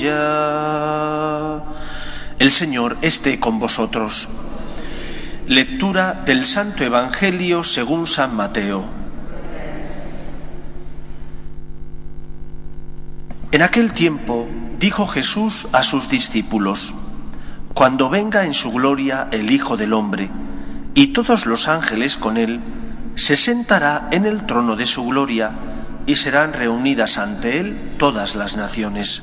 Aleluya. El Señor esté con vosotros. Lectura del Santo Evangelio según San Mateo. En aquel tiempo dijo Jesús a sus discípulos, Cuando venga en su gloria el Hijo del Hombre, y todos los ángeles con él, se sentará en el trono de su gloria, y serán reunidas ante él todas las naciones.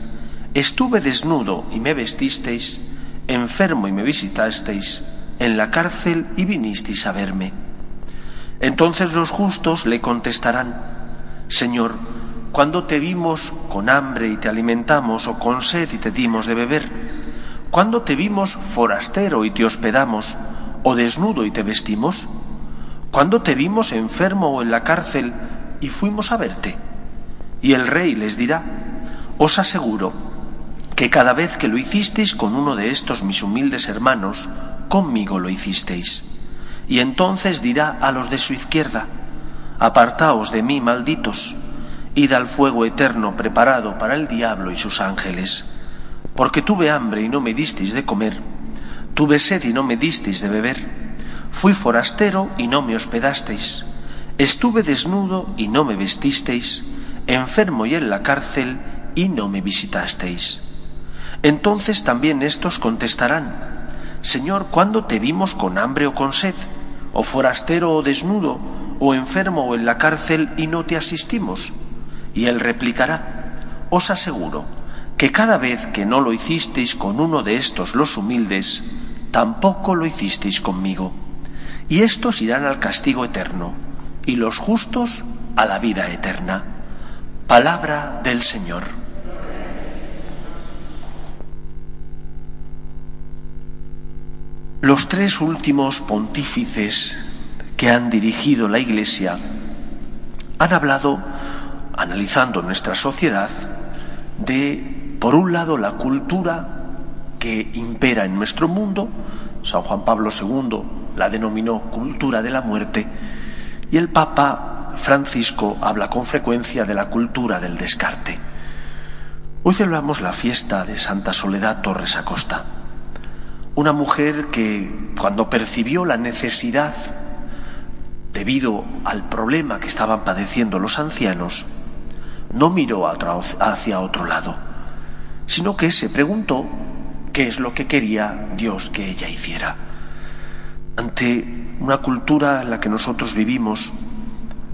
estuve desnudo y me vestisteis, enfermo y me visitasteis, en la cárcel y vinisteis a verme. Entonces los justos le contestarán, Señor, ¿cuándo te vimos con hambre y te alimentamos o con sed y te dimos de beber? ¿Cuándo te vimos forastero y te hospedamos o desnudo y te vestimos? ¿Cuándo te vimos enfermo o en la cárcel y fuimos a verte? Y el rey les dirá, os aseguro que cada vez que lo hicisteis con uno de estos mis humildes hermanos, conmigo lo hicisteis. Y entonces dirá a los de su izquierda, apartaos de mí, malditos, id al fuego eterno preparado para el diablo y sus ángeles. Porque tuve hambre y no me disteis de comer, tuve sed y no me disteis de beber, fui forastero y no me hospedasteis, estuve desnudo y no me vestisteis, enfermo y en la cárcel y no me visitasteis. Entonces también estos contestarán, Señor, ¿cuándo te vimos con hambre o con sed, o forastero o desnudo, o enfermo o en la cárcel y no te asistimos? Y él replicará, os aseguro que cada vez que no lo hicisteis con uno de estos los humildes, tampoco lo hicisteis conmigo. Y estos irán al castigo eterno, y los justos a la vida eterna. Palabra del Señor. Los tres últimos pontífices que han dirigido la Iglesia han hablado, analizando nuestra sociedad, de, por un lado, la cultura que impera en nuestro mundo, San Juan Pablo II la denominó cultura de la muerte, y el Papa Francisco habla con frecuencia de la cultura del descarte. Hoy celebramos la fiesta de Santa Soledad Torres Acosta, una mujer que cuando percibió la necesidad debido al problema que estaban padeciendo los ancianos, no miró hacia otro lado, sino que se preguntó qué es lo que quería Dios que ella hiciera. Ante una cultura en la que nosotros vivimos,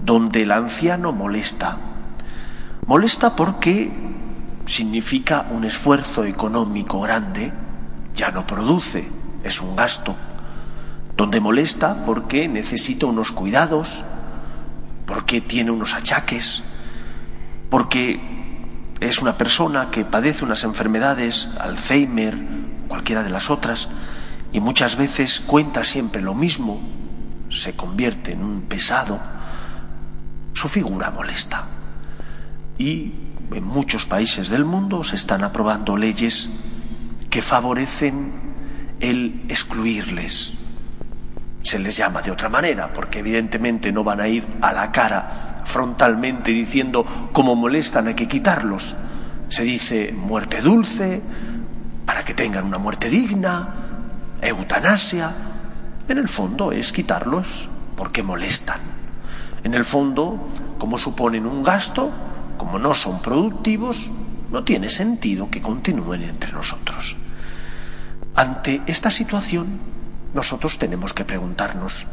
donde el anciano molesta, molesta porque significa un esfuerzo económico grande, ya no produce, es un gasto, donde molesta porque necesita unos cuidados, porque tiene unos achaques, porque es una persona que padece unas enfermedades, Alzheimer, cualquiera de las otras, y muchas veces cuenta siempre lo mismo, se convierte en un pesado, su figura molesta. Y en muchos países del mundo se están aprobando leyes que favorecen el excluirles. Se les llama de otra manera, porque evidentemente no van a ir a la cara frontalmente diciendo cómo molestan hay que quitarlos. Se dice muerte dulce, para que tengan una muerte digna, eutanasia. En el fondo es quitarlos porque molestan. En el fondo, como suponen un gasto, como no son productivos, no tiene sentido que continúen entre nosotros. Ante esta situación, nosotros tenemos que preguntarnos,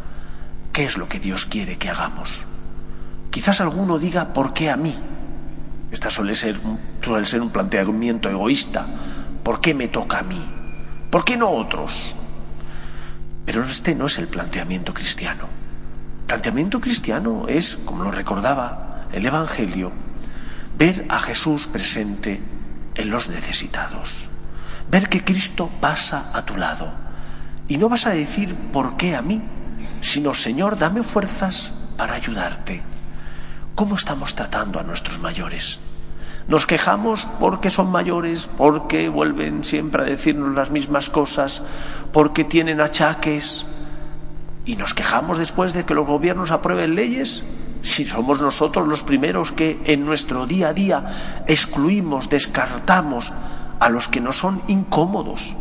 ¿qué es lo que Dios quiere que hagamos? Quizás alguno diga, ¿por qué a mí? Esta suele ser, suele ser un planteamiento egoísta. ¿Por qué me toca a mí? ¿Por qué no otros? Pero este no es el planteamiento cristiano. El planteamiento cristiano es, como lo recordaba el Evangelio, ver a Jesús presente en los necesitados. Ver que Cristo pasa a tu lado. Y no vas a decir por qué a mí, sino Señor, dame fuerzas para ayudarte. ¿Cómo estamos tratando a nuestros mayores? Nos quejamos porque son mayores, porque vuelven siempre a decirnos las mismas cosas, porque tienen achaques. Y nos quejamos después de que los gobiernos aprueben leyes si somos nosotros los primeros que en nuestro día a día excluimos, descartamos a los que nos son incómodos.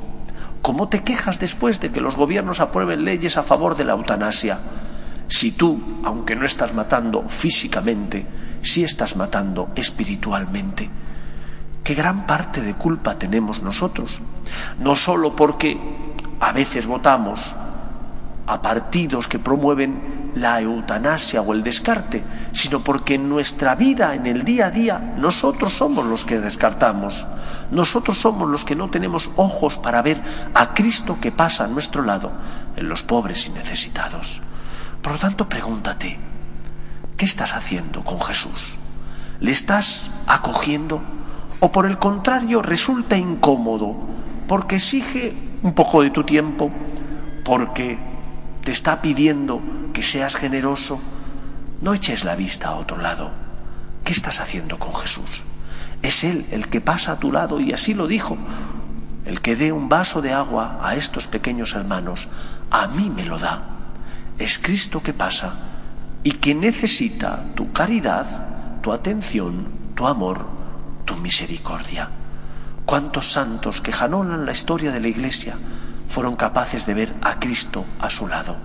¿Cómo te quejas después de que los gobiernos aprueben leyes a favor de la eutanasia? Si tú, aunque no estás matando físicamente, sí estás matando espiritualmente. ¿Qué gran parte de culpa tenemos nosotros? No solo porque a veces votamos a partidos que promueven la eutanasia o el descarte, sino porque en nuestra vida, en el día a día, nosotros somos los que descartamos. Nosotros somos los que no tenemos ojos para ver a Cristo que pasa a nuestro lado en los pobres y necesitados. Por lo tanto, pregúntate, ¿qué estás haciendo con Jesús? ¿Le estás acogiendo? ¿O por el contrario resulta incómodo porque exige un poco de tu tiempo, porque te está pidiendo que seas generoso, no eches la vista a otro lado. ¿Qué estás haciendo con Jesús? Es Él el que pasa a tu lado y así lo dijo. El que dé un vaso de agua a estos pequeños hermanos, a mí me lo da. Es Cristo que pasa y que necesita tu caridad, tu atención, tu amor, tu misericordia. ¿Cuántos santos que janolan la historia de la Iglesia fueron capaces de ver a Cristo a su lado.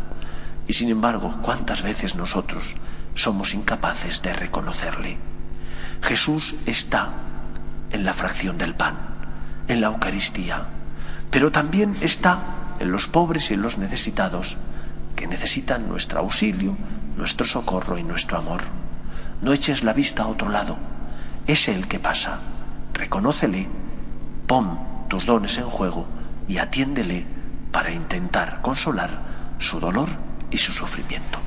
Y sin embargo, ¿cuántas veces nosotros somos incapaces de reconocerle? Jesús está en la fracción del pan, en la Eucaristía, pero también está en los pobres y en los necesitados, que necesitan nuestro auxilio, nuestro socorro y nuestro amor. No eches la vista a otro lado, es Él que pasa. Reconócele, pon tus dones en juego y atiéndele para intentar consolar su dolor y su sufrimiento.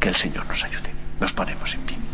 Que el Señor nos ayude. Nos ponemos en pie.